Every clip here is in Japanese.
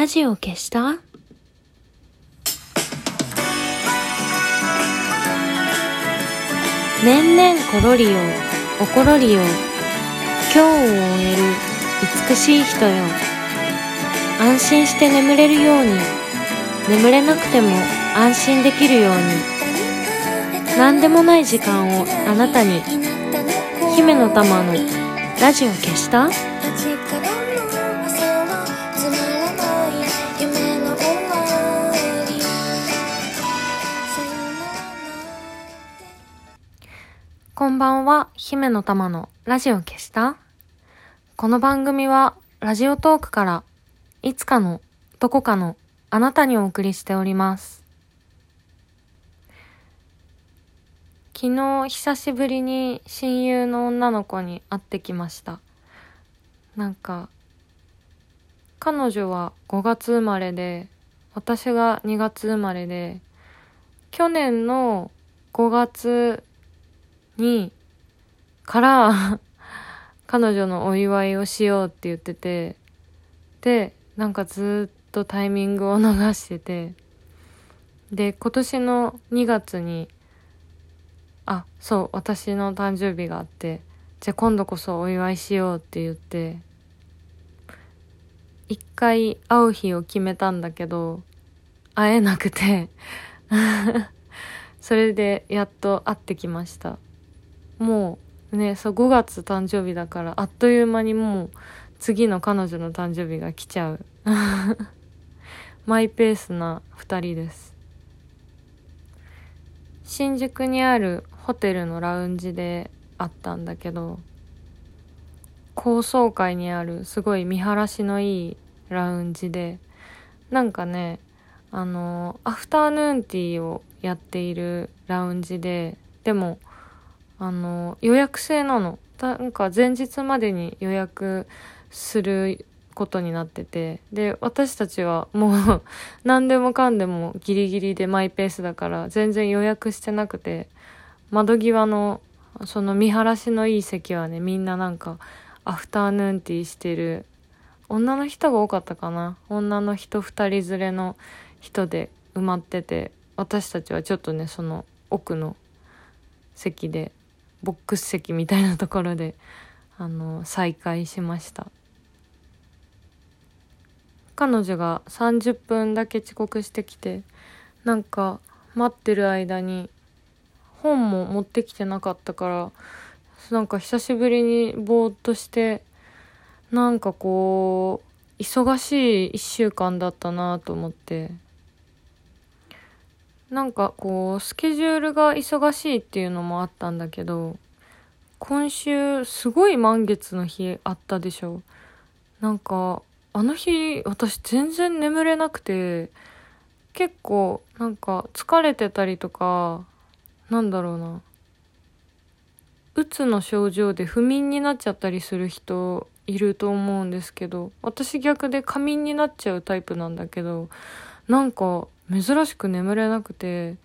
ラジオ消した？年々ころりよ、おころりよ。今日を終える美しい人よ。安心して眠れるように、眠れなくても安心できるように。何でもない時間をあなたに。姫の玉のラジオ消した？ばんは、姫の玉のラジオ消したこの番組はラジオトークからいつかのどこかのあなたにお送りしております。昨日久しぶりに親友の女の子に会ってきました。なんか、彼女は5月生まれで、私が2月生まれで、去年の5月に、から、彼女のお祝いをしようって言ってて、で、なんかずっとタイミングを逃してて、で、今年の2月に、あ、そう、私の誕生日があって、じゃあ今度こそお祝いしようって言って、一回会う日を決めたんだけど、会えなくて、それでやっと会ってきました。もうね、そう5月誕生日だからあっという間にもう次の彼女の誕生日が来ちゃう。マイペースな二人です。新宿にあるホテルのラウンジで会ったんだけど、高層階にあるすごい見晴らしのいいラウンジで、なんかね、あの、アフターヌーンティーをやっているラウンジで、でも、あの、予約制なの。なんか前日までに予約することになってて、で、私たちはもう 何でもかんでもギリギリでマイペースだから全然予約してなくて、窓際のその見晴らしのいい席はね、みんななんかアフターヌーンティーしてる女の人が多かったかな。女の人二人連れの人で埋まってて、私たちはちょっとね、その奥の席でボックス席みたいなところで、あの、再会しました。彼女が30分だけ遅刻してきて、なんか待ってる間に本も持ってきてなかったから、なんか久しぶりにぼーっとして、なんかこう、忙しい一週間だったなと思って、なんかこう、スケジュールが忙しいっていうのもあったんだけど、今週すごい満月の日あったでしょ。なんか、あの日私全然眠れなくて、結構なんか疲れてたりとか、なんだろうな。うつの症状で不眠になっちゃったりする人いると思うんですけど、私逆で過眠になっちゃうタイプなんだけど、なんか珍しく眠れなくて、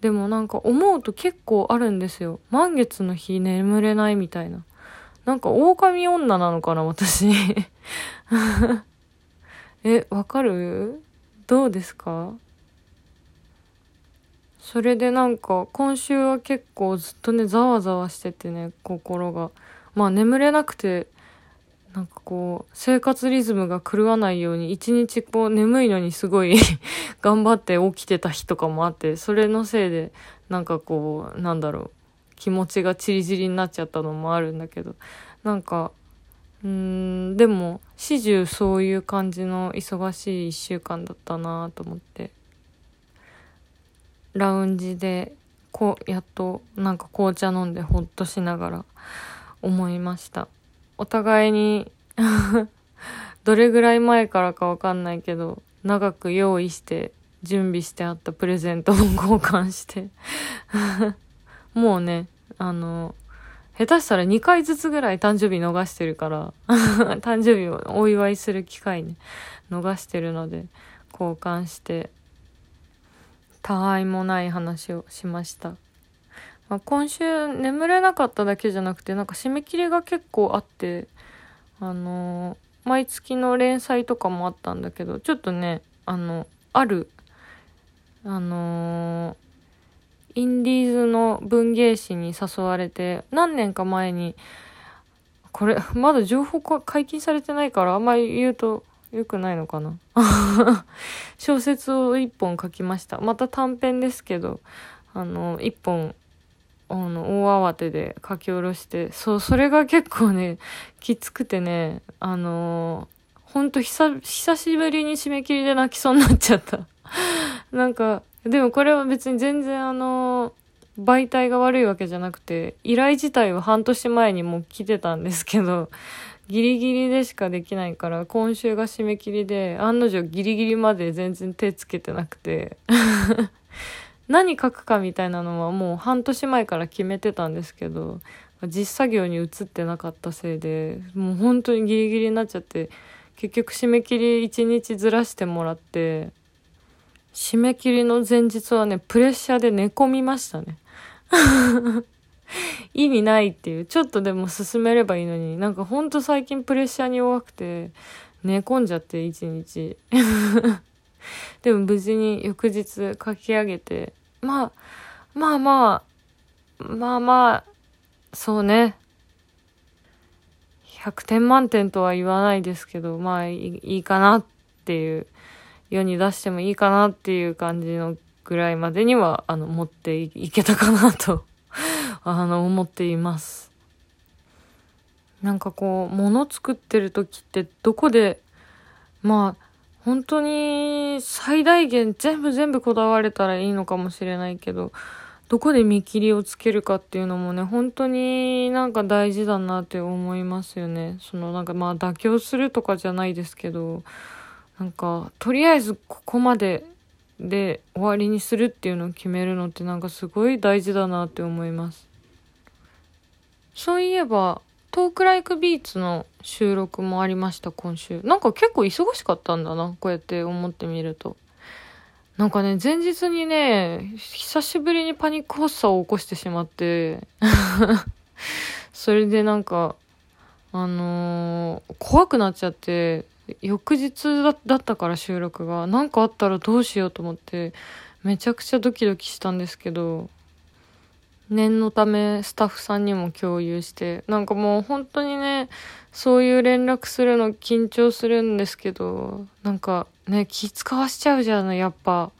でもなんか思うと結構あるんですよ。満月の日眠れないみたいな。なんか狼女なのかな、私。え、わかる？どうですか？それでなんか今週は結構ずっとね、ざわざわしててね、心が。まあ眠れなくて、なんかこう、生活リズムが狂わないように、一日こう眠いのにすごい 頑張って起きてた日とかもあって、それのせいで、なんかこう、なんだろう、気持ちがチリチリになっちゃったのもあるんだけど、なんか、うん、でも、始終そういう感じの忙しい一週間だったなと思って。ラウンジで、こう、やっと、なんか紅茶飲んでほっとしながら思いました。お互いに どれぐらい前からかわかんないけど、長く用意して、準備してあったプレゼントを交換して もうね、あの、下手したら2回ずつぐらい誕生日逃してるから、誕生日をお祝いする機会ね、逃してるので、交換して、たわいもない話をしました。まあ、今週眠れなかっただけじゃなくて、なんか締め切りが結構あって、あのー毎月の連載とかもあったんだけど、ちょっとね、あの、ある、あのー、インディーズの文芸誌に誘われて、何年か前に、これ、まだ情報解禁されてないから、あんまり言うと良くないのかな？小説を一本書きました。また短編ですけど、あの、一本、あの、大慌てで書き下ろして、そう、それが結構ね、きつくてね、あのほんと久、久しぶりに締め切りで泣きそうになっちゃった。なんか、でもこれは別に全然あの媒体が悪いわけじゃなくて、依頼自体は半年前にもう来てたんですけど、ギリギリでしかできないから、今週が締め切りで、案の定ギリギリまで全然手つけてなくて 何書くかみたいなのはもう半年前から決めてたんですけど、実作業に移ってなかったせいで、もう本当にギリギリになっちゃって、結局締め切り1日ずらしてもらって、締め切りの前日はね、プレッシャーで寝込みましたね。意味ないっていう。ちょっとでも進めればいいのに、なんかほんと最近プレッシャーに弱くて、寝込んじゃって一日。でも無事に翌日書き上げて、まあ、まあまあ、まあまあ、そうね。100点満点とは言わないですけど、まあいいかなっていう、世に出してもいいかなっていう感じのぐらいまでには、あの、持っていけたかなと あの、思っています。なんかこう、物作ってる時ってどこで、まあ、本当に最大限全部全部こだわれたらいいのかもしれないけど、どこで見切りをつけるかっていうのもね、本当になんか大事だなって思いますよね。そのなんかまあ妥協するとかじゃないですけど、なんかとりあえずここまでで終わりにするっていうのを決めるのってなんかすごい大事だなって思います。そういえば、トークライクビーツの収録もありました、今週。なんか結構忙しかったんだな、こうやって思ってみると。なんかね、前日にね、久しぶりにパニック発作を起こしてしまって それでなんか、あのー、怖くなっちゃって、翌日だったから収録が何かあったらどうしようと思ってめちゃくちゃドキドキしたんですけど念のためスタッフさんにも共有してなんかもう本当にねそういう連絡するの緊張するんですけどなんかね気使わしちゃうじゃんやっぱ。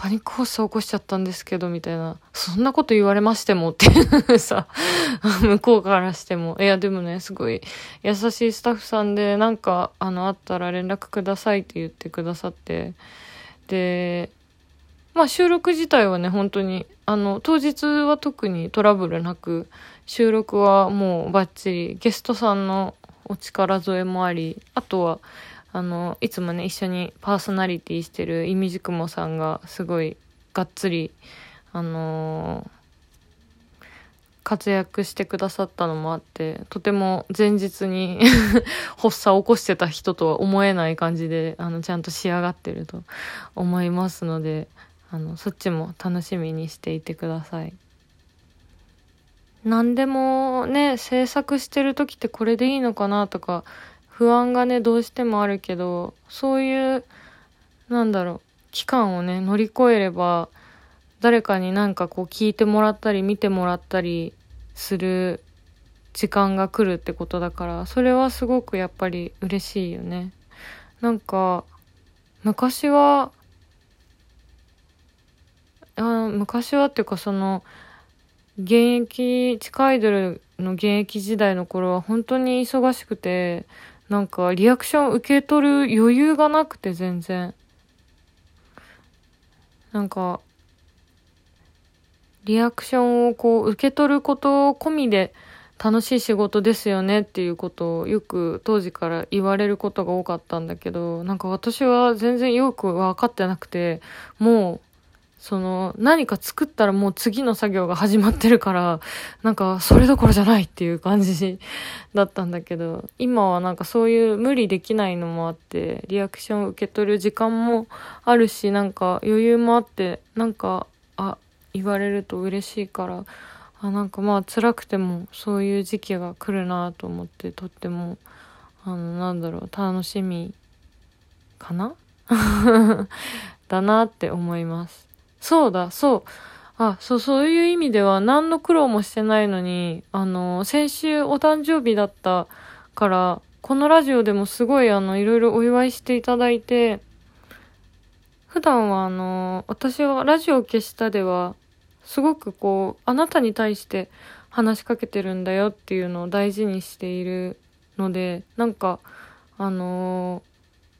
パニック発作起こしちゃったんですけど、みたいな。そんなこと言われましてもっていうさ、向こうからしても。いや、でもね、すごい優しいスタッフさんで、なんか、あの、あったら連絡くださいって言ってくださって。で、まあ収録自体はね、本当に、あの、当日は特にトラブルなく、収録はもうバッチリ、ゲストさんのお力添えもあり、あとは、あの、いつもね、一緒にパーソナリティしてるいみじくもさんが、すごい、がっつり、あのー、活躍してくださったのもあって、とても前日に 発作を起こしてた人とは思えない感じで、あの、ちゃんと仕上がってると思いますので、あの、そっちも楽しみにしていてください。何でもね、制作してる時ってこれでいいのかなとか、不安がね、どうしてもあるけど、そういう、なんだろう、期間をね、乗り越えれば、誰かになんかこう聞いてもらったり見てもらったりする時間が来るってことだから、それはすごくやっぱり嬉しいよね。なんか、昔は、あ昔はっていうかその、現役、地下アイドルの現役時代の頃は本当に忙しくて、なんかリアクション受け取る余裕がなくて全然。なんか、リアクションをこう受け取ること込みで楽しい仕事ですよねっていうことをよく当時から言われることが多かったんだけど、なんか私は全然よく分かってなくて、もうその、何か作ったらもう次の作業が始まってるから、なんかそれどころじゃないっていう感じだったんだけど、今はなんかそういう無理できないのもあって、リアクションを受け取る時間もあるし、なんか余裕もあって、なんか、あ、言われると嬉しいから、あ、なんかまあ辛くてもそういう時期が来るなと思って、とっても、あのなんだろう楽しみかな？だなって思います。そうだそう。あ、そう、そういう意味では何の苦労もしてないのに、あの、先週お誕生日だったから、このラジオでもすごいあの、いろいろお祝いしていただいて、普段はあの、私はラジオ消したでは、すごくこう、あなたに対して話しかけてるんだよっていうのを大事にしているので、なんか、あの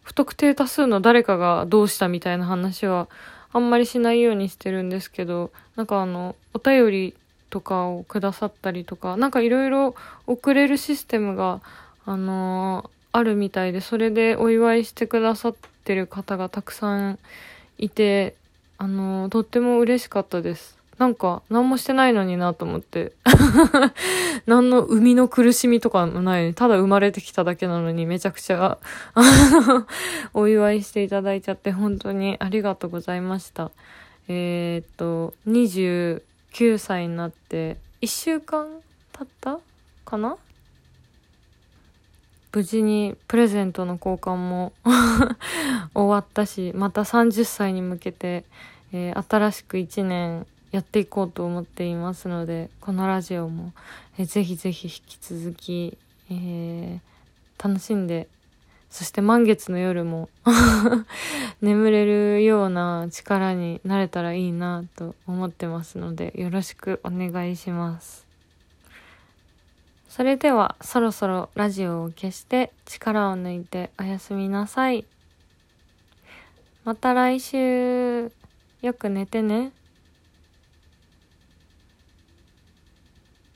不特定多数の誰かがどうしたみたいな話はあんまりしないようにしてるんですけど、なんかあの、お便りとかをくださったりとか、なんかいろいろ送れるシステムが、あのー、あるみたいで、それでお祝いしてくださってる方がたくさんいて、あのー、とっても嬉しかったです。なんか、何もしてないのになと思って。何の生みの苦しみとかもない。ただ生まれてきただけなのにめちゃくちゃ、お祝いしていただいちゃって本当にありがとうございました。えー、っと、29歳になって1週間経ったかな？無事にプレゼントの交換も 終わったし、また30歳に向けて、えー、新しく1年やっていこうと思っていますのでこのラジオも、えぜひぜひ引き続き、えー、楽しんでそして満月の夜も 眠れるような力になれたらいいなと思ってますのでよろしくお願いします。それではそろそろラジオを消して力を抜いておやすみなさい。また来週。よく寝てね。